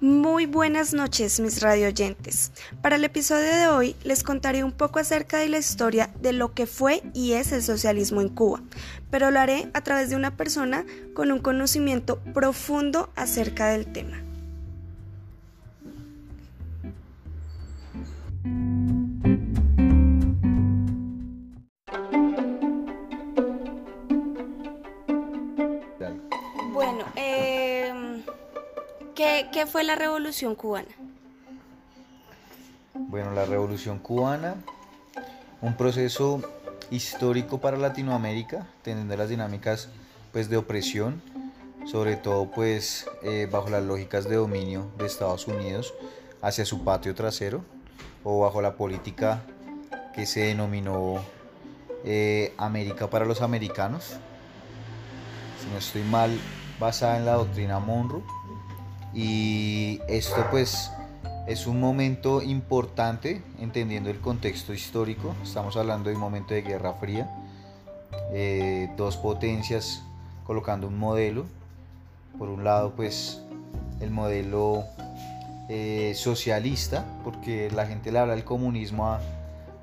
Muy buenas noches, mis radioyentes. Para el episodio de hoy les contaré un poco acerca de la historia de lo que fue y es el socialismo en Cuba, pero lo haré a través de una persona con un conocimiento profundo acerca del tema. ¿Qué, ¿qué fue la revolución cubana? Bueno, la revolución cubana, un proceso histórico para Latinoamérica, teniendo las dinámicas pues, de opresión, sobre todo pues eh, bajo las lógicas de dominio de Estados Unidos hacia su patio trasero o bajo la política que se denominó eh, América para los americanos, si no estoy mal, basada en la doctrina Monroe. Y esto pues es un momento importante, entendiendo el contexto histórico. Estamos hablando de un momento de Guerra Fría, eh, dos potencias colocando un modelo. Por un lado, pues el modelo eh, socialista, porque la gente le habla del comunismo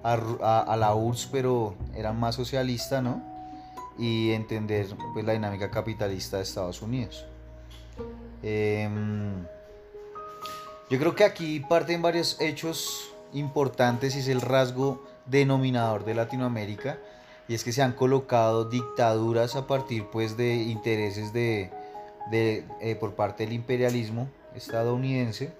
a, la URSS, pero era más socialista, ¿no? Y entender pues, la dinámica capitalista de Estados Unidos. Em, yo creo que aquí parten varios hechos importantes y es el rasgo denominador de Latinoamérica y es que se han colocado dictaduras a partir pues de intereses de, eh, por parte del imperialismo estadounidense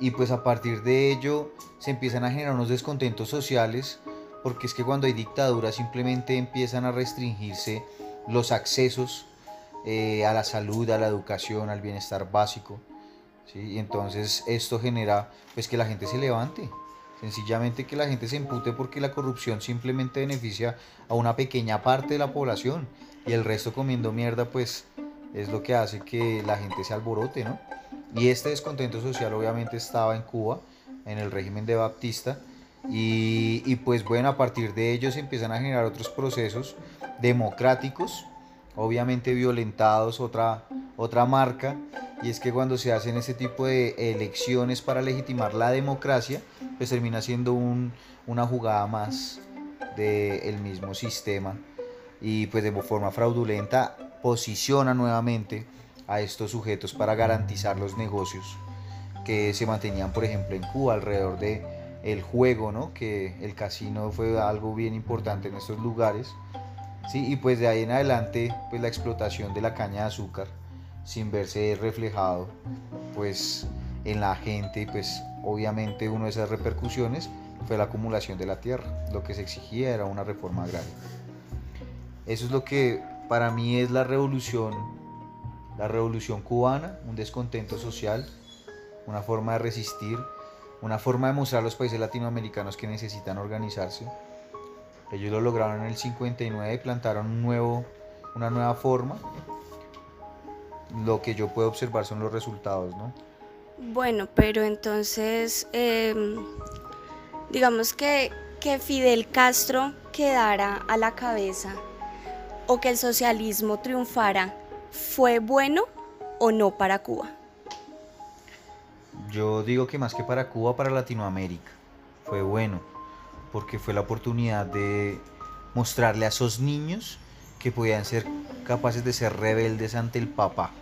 y pues a partir de ello se empiezan a generar unos descontentos sociales porque es que cuando hay dictaduras simplemente empiezan a restringirse los accesos eh, a la salud, a la educación, al bienestar básico. ¿sí? Y entonces esto genera pues que la gente se levante, sencillamente que la gente se empute porque la corrupción simplemente beneficia a una pequeña parte de la población y el resto comiendo mierda pues es lo que hace que la gente se alborote, ¿no? Y este descontento social obviamente estaba en Cuba, en el régimen de Baptista, y, y pues bueno, a partir de ello se empiezan a generar otros procesos democráticos, obviamente violentados, otra, otra marca, y es que cuando se hacen ese tipo de elecciones para legitimar la democracia, pues termina siendo un, una jugada más del mismo sistema. Y pues de forma fraudulenta posiciona nuevamente a estos sujetos para garantizar los negocios que se mantenían por ejemplo en Cuba alrededor de el juego, ¿no? que el casino fue algo bien importante en estos lugares ¿sí? y pues de ahí en adelante pues la explotación de la caña de azúcar sin verse reflejado pues en la gente pues obviamente una de esas repercusiones fue la acumulación de la tierra lo que se exigía era una reforma agraria eso es lo que para mí es la revolución la revolución cubana un descontento social una forma de resistir una forma de mostrar a los países latinoamericanos que necesitan organizarse ellos lo lograron en el 59 plantaron un nuevo, una nueva forma lo que yo puedo observar son los resultados, ¿no? Bueno, pero entonces, eh, digamos que, que Fidel Castro quedara a la cabeza o que el socialismo triunfara, ¿fue bueno o no para Cuba? Yo digo que más que para Cuba, para Latinoamérica, fue bueno, porque fue la oportunidad de mostrarle a esos niños que podían ser capaces de ser rebeldes ante el papá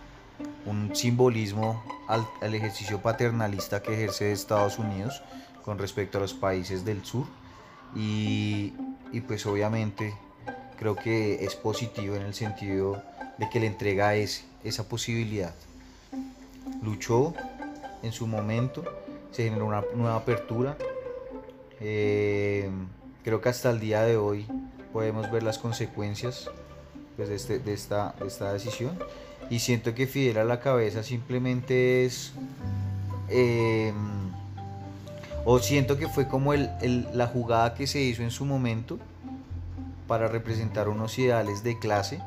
un simbolismo al, al, ejercicio paternalista que ejerce Estados Unidos con respecto a los países del sur y, y, pues obviamente creo que es positivo en el sentido de que le entrega ese, esa posibilidad. Luchó en su momento, se generó una nueva apertura. Eh, creo que hasta el día de hoy podemos ver las consecuencias pues, de, este, de, esta, de esta decisión. Y siento que Fidel a la cabeza simplemente es eh, o siento que fue como el, el, la jugada que se hizo en su momento para representar unos ideales de clase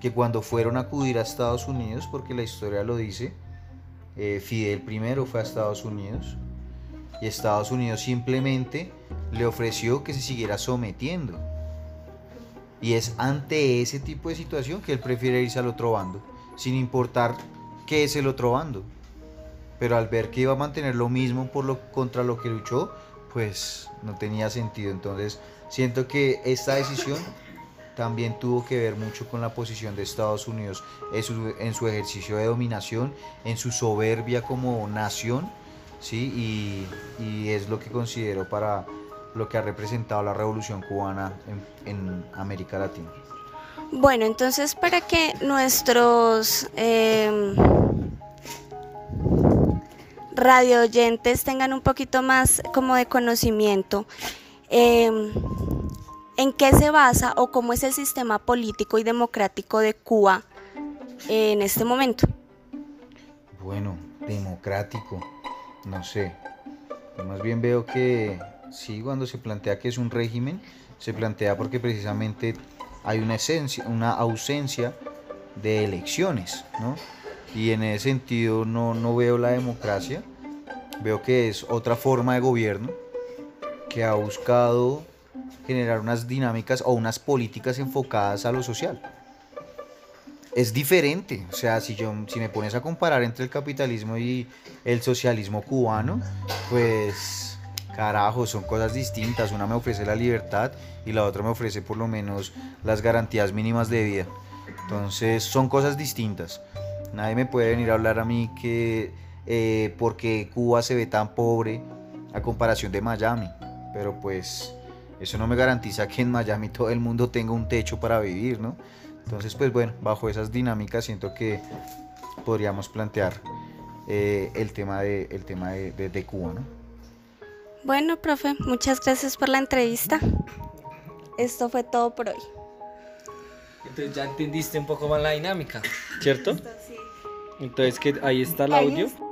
que cuando fueron a acudir a Estados Unidos porque la historia lo dice eh, Fidel primero fue a Estados Unidos y Estados Unidos simplemente le ofreció que se siguiera sometiendo y es ante ese tipo de situación que él prefiere irse al otro bando sin importar qué es el otro bando. pero al ver que iba a mantener lo mismo por lo, contra lo que luchó, pues no tenía sentido. Entonces siento que esta decisión también tuvo que ver mucho con la posición de Estados Unidos en su, en su ejercicio de dominación, en su soberbia como nación, ¿sí? y, y es lo que considero para lo que ha representado la revolución cubana en, en América Latina. Bueno, entonces para que nuestros eh, radio oyentes tengan un poquito más como de conocimiento, eh, ¿en qué se basa o cómo es el sistema político y democrático de Cuba en este momento? Bueno, democrático, no sé. Más bien veo que sí, cuando se plantea que es un régimen, se plantea porque precisamente hay una esencia, una ausencia de elecciones, ¿no? Y en ese sentido no, no veo la democracia, veo que es otra forma de gobierno que ha buscado generar unas dinámicas o unas políticas enfocadas a lo social. Es diferente, o sea, si, yo, si me pones a comparar entre el capitalismo y el socialismo cubano, pues carajo, son cosas distintas. Una me ofrece la libertad y la otra me ofrece por lo menos las garantías mínimas de vida. Entonces son cosas distintas. Nadie me puede venir a hablar a mí que eh, porque Cuba se ve tan pobre a comparación de Miami. Pero pues eso no me garantiza que en Miami todo el mundo tenga un techo para vivir, ¿no? Entonces, pues bueno, bajo esas dinámicas siento que podríamos plantear eh, el tema, de, el tema de, de, de Cuba, ¿no? Bueno, profe, muchas gracias por la entrevista. Esto fue todo por hoy. Entonces ya entendiste un poco más la dinámica, ¿cierto? Sí. Entonces que ahí está el Ahí audio. está.